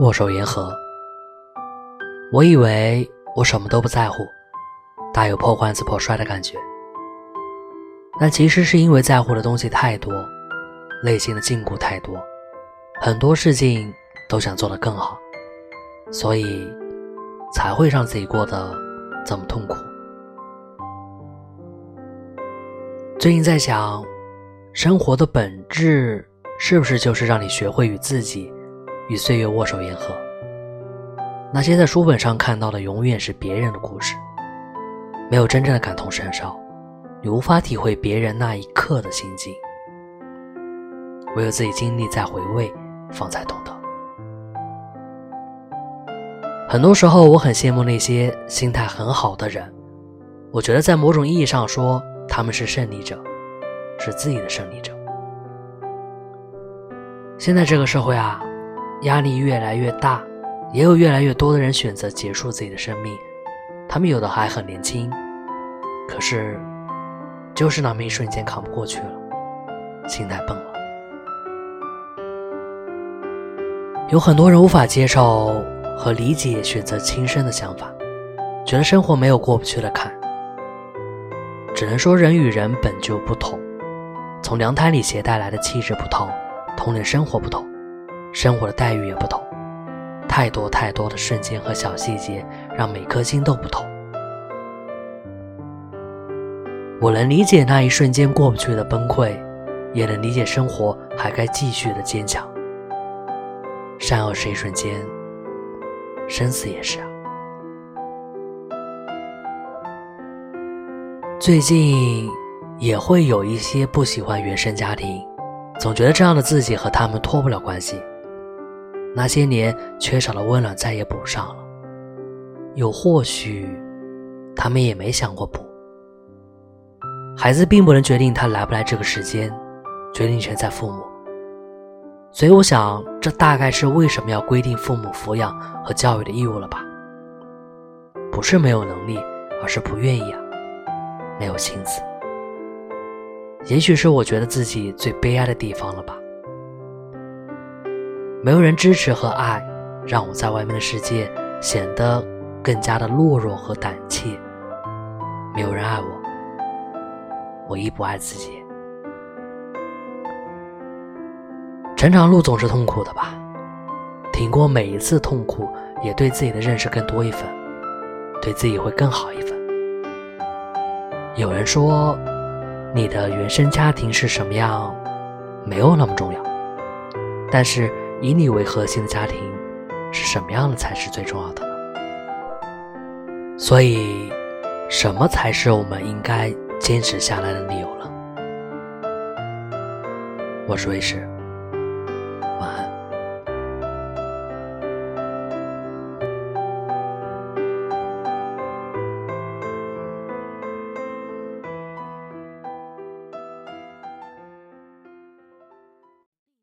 握手言和。我以为我什么都不在乎，大有破罐子破摔的感觉。但其实是因为在乎的东西太多，内心的禁锢太多，很多事情都想做得更好，所以才会让自己过得这么痛苦。最近在想，生活的本质是不是就是让你学会与自己、与岁月握手言和？那些在书本上看到的，永远是别人的故事，没有真正的感同身受。你无法体会别人那一刻的心境，唯有自己经历再回味，方才懂得。很多时候，我很羡慕那些心态很好的人，我觉得在某种意义上说，他们是胜利者，是自己的胜利者。现在这个社会啊，压力越来越大，也有越来越多的人选择结束自己的生命，他们有的还很年轻，可是。就是那么一瞬间扛不过去了，心态崩了。有很多人无法接受和理解选择轻生的想法，觉得生活没有过不去的坎。只能说人与人本就不同，从娘胎里携带来的气质不同，童年生活不同，生活的待遇也不同，太多太多的瞬间和小细节，让每颗心都不同。我能理解那一瞬间过不去的崩溃，也能理解生活还该继续的坚强。善恶是一瞬间，生死也是啊。最近也会有一些不喜欢原生家庭，总觉得这样的自己和他们脱不了关系。那些年缺少的温暖再也补上了，又或许他们也没想过补。孩子并不能决定他来不来这个时间，决定权在父母。所以我想，这大概是为什么要规定父母抚养和教育的义务了吧？不是没有能力，而是不愿意啊，没有心思。也许是我觉得自己最悲哀的地方了吧？没有人支持和爱，让我在外面的世界显得更加的懦弱和胆怯。没有人爱我。我亦不爱自己。成长路总是痛苦的吧？挺过每一次痛苦，也对自己的认识更多一分，对自己会更好一分。有人说，你的原生家庭是什么样，没有那么重要，但是以你为核心的家庭是什么样的才是最重要的呢？所以，什么才是我们应该？坚持下来的理由呢。我是卫士。